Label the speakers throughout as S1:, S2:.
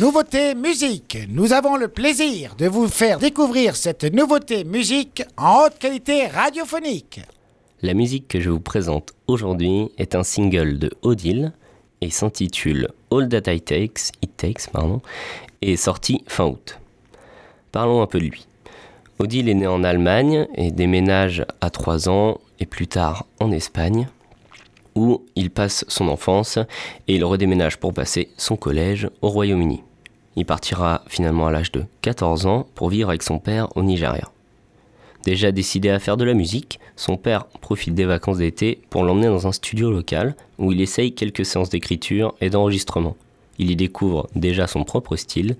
S1: Nouveauté musique. Nous avons le plaisir de vous faire découvrir cette nouveauté musique en haute qualité radiophonique.
S2: La musique que je vous présente aujourd'hui est un single de Odile et s'intitule All That I Takes, It Takes et est sorti fin août. Parlons un peu de lui. Odile est né en Allemagne et déménage à 3 ans et plus tard en Espagne où il passe son enfance et il redéménage pour passer son collège au Royaume-Uni. Il partira finalement à l'âge de 14 ans pour vivre avec son père au Nigeria. Déjà décidé à faire de la musique, son père profite des vacances d'été pour l'emmener dans un studio local où il essaye quelques séances d'écriture et d'enregistrement. Il y découvre déjà son propre style,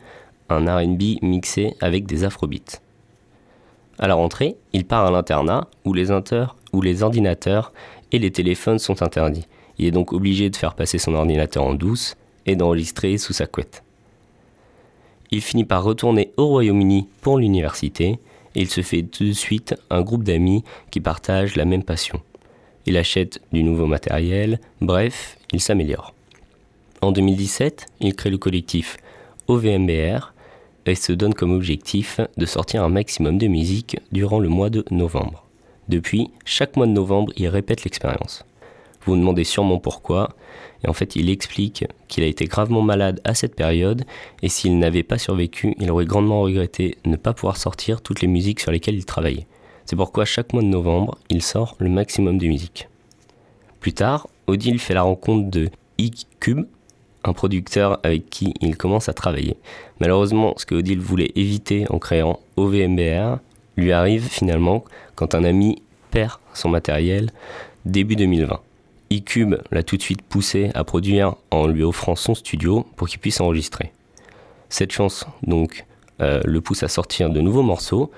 S2: un RB mixé avec des afrobeats. À la rentrée, il part à l'internat où les, où les ordinateurs et les téléphones sont interdits. Il est donc obligé de faire passer son ordinateur en douce et d'enregistrer sous sa couette. Il finit par retourner au Royaume-Uni pour l'université et il se fait tout de suite un groupe d'amis qui partagent la même passion. Il achète du nouveau matériel, bref, il s'améliore. En 2017, il crée le collectif OVMBR et se donne comme objectif de sortir un maximum de musique durant le mois de novembre. Depuis, chaque mois de novembre, il répète l'expérience. Vous vous demandez sûrement pourquoi, et en fait il explique qu'il a été gravement malade à cette période, et s'il n'avait pas survécu, il aurait grandement regretté ne pas pouvoir sortir toutes les musiques sur lesquelles il travaillait. C'est pourquoi chaque mois de novembre, il sort le maximum de musique. Plus tard, Odile fait la rencontre de E-Cube, un producteur avec qui il commence à travailler. Malheureusement, ce que Odile voulait éviter en créant OVMBR lui arrive finalement quand un ami perd son matériel début 2020. E-Cube l'a tout de suite poussé à produire en lui offrant son studio pour qu'il puisse enregistrer. Cette chance donc euh, le pousse à sortir de nouveaux morceaux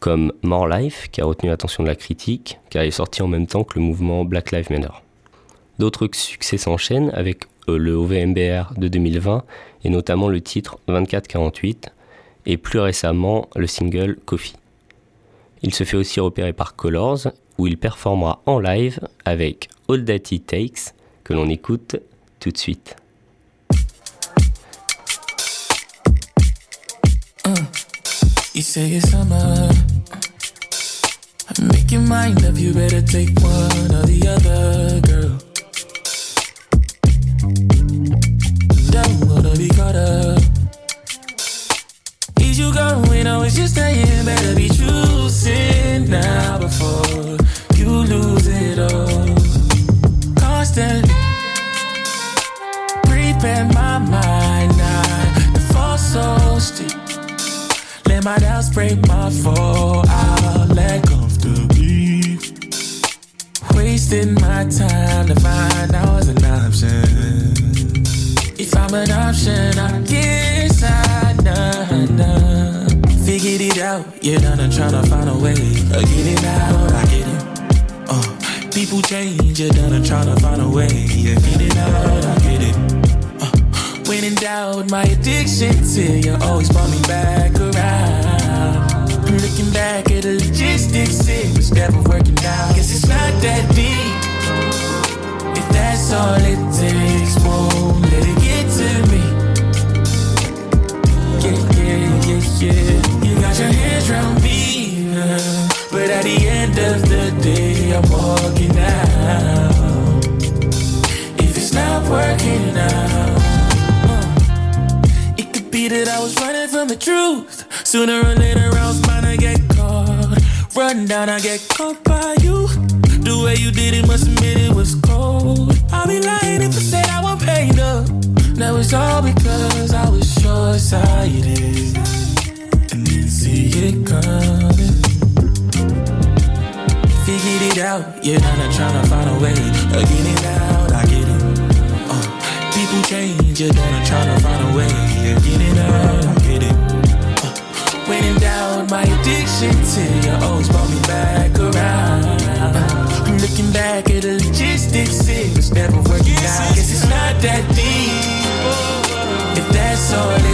S2: comme More Life qui a retenu l'attention de la critique car il est sorti en même temps que le mouvement Black Lives Matter. D'autres succès s'enchaînent avec euh, le OVMBR de 2020 et notamment le titre 2448 et plus récemment le single Coffee. Il se fait aussi repérer par Colors, où il performera en live avec All That It Takes, que l'on écoute tout de suite.
S3: Uh, you say it's summer. Make your mind up, you better take one or the other, girl. Don't wanna be caught up. Is you going or is you staying? Better be prepare my mind now to fall so steep. Let my doubts break my fall. I'll let comfortably. Wasting my time to find out as an option. If I'm an option, I guess I know. Figured it out, you're done and trying to find a way. I get it out, I get it. Uh, people change, you're done and trying to find a way. You get it out, I doubt, my addiction to you always brought me back around. Looking back at the logistics, it was never working out. Guess it's not that deep. If that's all it takes, won't let it get to me. Yeah, yeah, yeah, yeah. You got your hands around me, but at the end of the day, I'm walking truth. Sooner or later, I was bound to get caught. Run down, I get caught by you. The way you did it must admit it was cold. I'll be lying if I said I won't pay up. That was all because I was short sighted and didn't see it coming. Figured it out, you're not trying to find a way. I get it out, I get it. Uh, people change, you're done trying to find a way. I get it out, I get it. When in doubt, my addiction to you always brought me back around. Looking back at the logistics, it was never working out. Guess it's not that deep. If that's all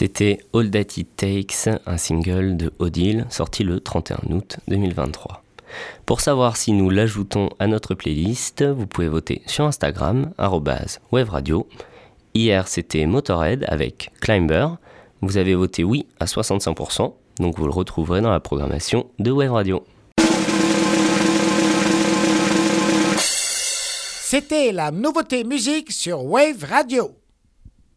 S2: C'était All That It Takes, un single de Odile sorti le 31 août 2023. Pour savoir si nous l'ajoutons à notre playlist, vous pouvez voter sur Instagram, waveradio. Hier, c'était Motorhead avec Climber. Vous avez voté oui à 65%, donc vous le retrouverez dans la programmation de Wave Radio.
S1: C'était la nouveauté musique sur Wave Radio.